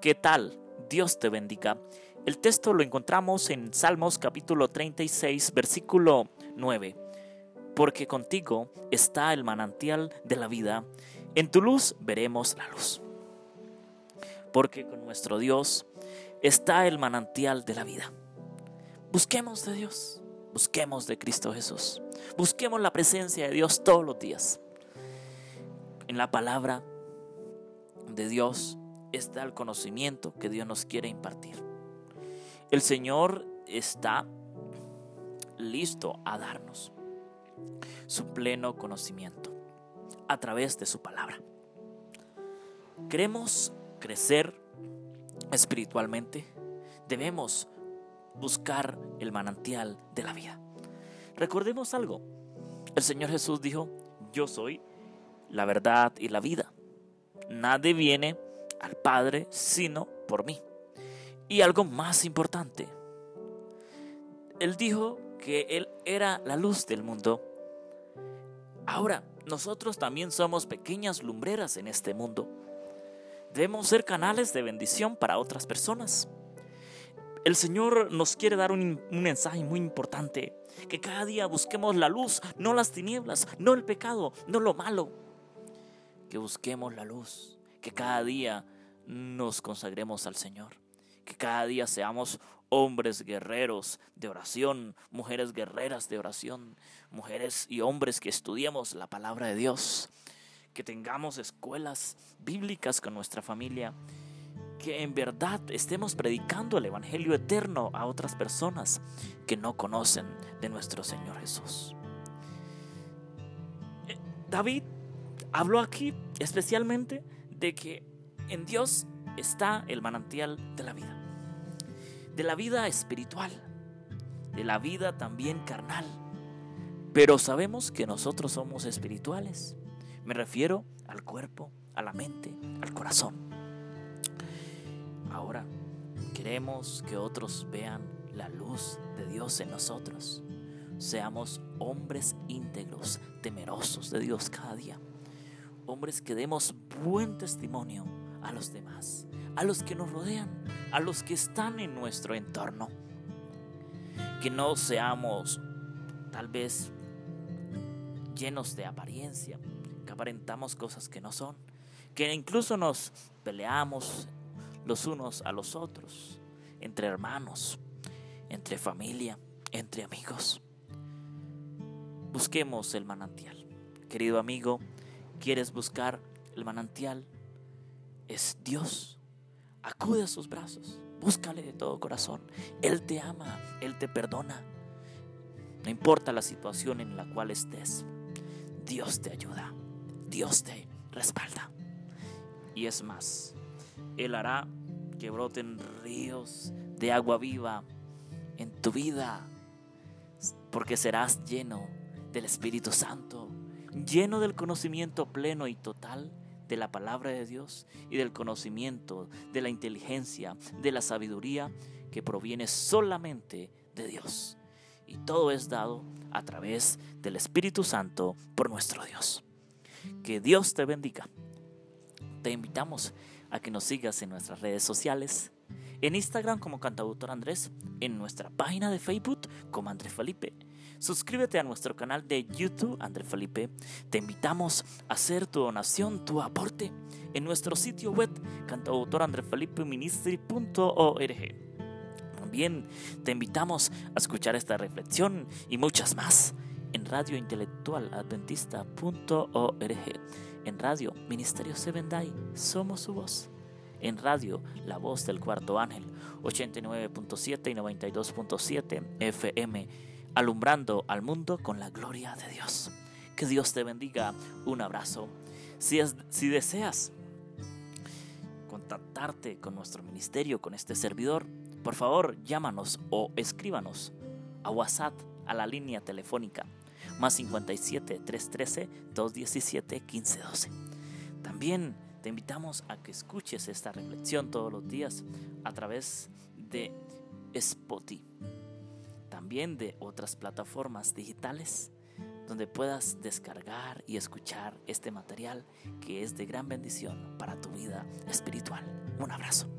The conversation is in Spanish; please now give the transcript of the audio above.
¿qué tal? Dios te bendiga. El texto lo encontramos en Salmos capítulo 36, versículo 9. Porque contigo está el manantial de la vida, en tu luz veremos la luz. Porque con nuestro Dios está el manantial de la vida. Busquemos de Dios, busquemos de Cristo Jesús, busquemos la presencia de Dios todos los días. En la palabra de Dios está el conocimiento que Dios nos quiere impartir. El Señor está listo a darnos su pleno conocimiento a través de su palabra. Queremos crecer espiritualmente, debemos buscar el manantial de la vida. Recordemos algo, el Señor Jesús dijo, yo soy la verdad y la vida. Nadie viene al Padre sino por mí. Y algo más importante, Él dijo que Él era la luz del mundo. Ahora, nosotros también somos pequeñas lumbreras en este mundo. Debemos ser canales de bendición para otras personas. El Señor nos quiere dar un, un, mensaje muy importante, que cada día busquemos la luz, no las tinieblas, no el pecado, no lo malo. Que busquemos la luz, que cada día nos consagremos al Señor, que cada día seamos hombres guerreros de oración, mujeres guerreras de oración, mujeres y hombres que estudiemos la palabra de Dios, que tengamos escuelas bíblicas con nuestra familia, que en verdad estemos predicando el Evangelio eterno a otras personas que no conocen de nuestro Señor Jesús. Eh, David habló aquí especialmente de que en Dios está el manantial de la vida, de la vida espiritual, de la vida también carnal. Pero sabemos que nosotros somos espirituales. Me refiero al cuerpo, a la mente, al corazón. Ahora, queremos que otros vean la luz de Dios en nosotros. Seamos hombres íntegros, temerosos de Dios cada día. Hombres que demos buen testimonio a los demás, a los que nos rodean, a los que están en nuestro entorno. Que no seamos tal vez llenos de apariencia, que aparentamos cosas que no son, que incluso nos peleamos los unos a los otros, entre hermanos, entre familia, entre amigos. Busquemos el manantial. Querido amigo, ¿quieres buscar el manantial? es Dios. Acude a sus brazos, búscale de todo corazón. Él te ama, Él te perdona. No importa la situación en la cual estés, Dios te ayuda, Dios te respalda. Y es más, Él hará que broten ríos de agua viva en tu vida, porque serás lleno del Espíritu Santo, lleno del conocimiento pleno y total de la palabra de Dios y del conocimiento, de la inteligencia, de la sabiduría que proviene solamente de Dios. Y todo es dado a través del Espíritu Santo por nuestro Dios. Que Dios te bendiga. Te invitamos a que nos sigas en nuestras redes sociales, en Instagram como Cantautor Andrés, en nuestra página de Facebook como Andrés Felipe Suscríbete a nuestro canal de YouTube, André Felipe. Te invitamos a hacer tu donación, tu aporte en nuestro sitio web cantautorandrefelipeministry.org. También te invitamos a escuchar esta reflexión y muchas más en Radio Intelectual Adventista.org, en Radio Ministerio Sevendai, somos su voz, en Radio La Voz del Cuarto Ángel, 89.7 y 92.7 FM alumbrando al mundo con la gloria de Dios. Que Dios te bendiga. Un abrazo. Si, deseas contactarte con nuestro ministerio, con este servidor, por favor llámanos o escríbanos a WhatsApp a la línea telefónica más 57 313 217 1512. También te invitamos a que escuches esta reflexión todos los días a través de Spotify también de otras plataformas digitales donde puedas descargar y escuchar este material que es de gran bendición para tu vida espiritual. Un abrazo.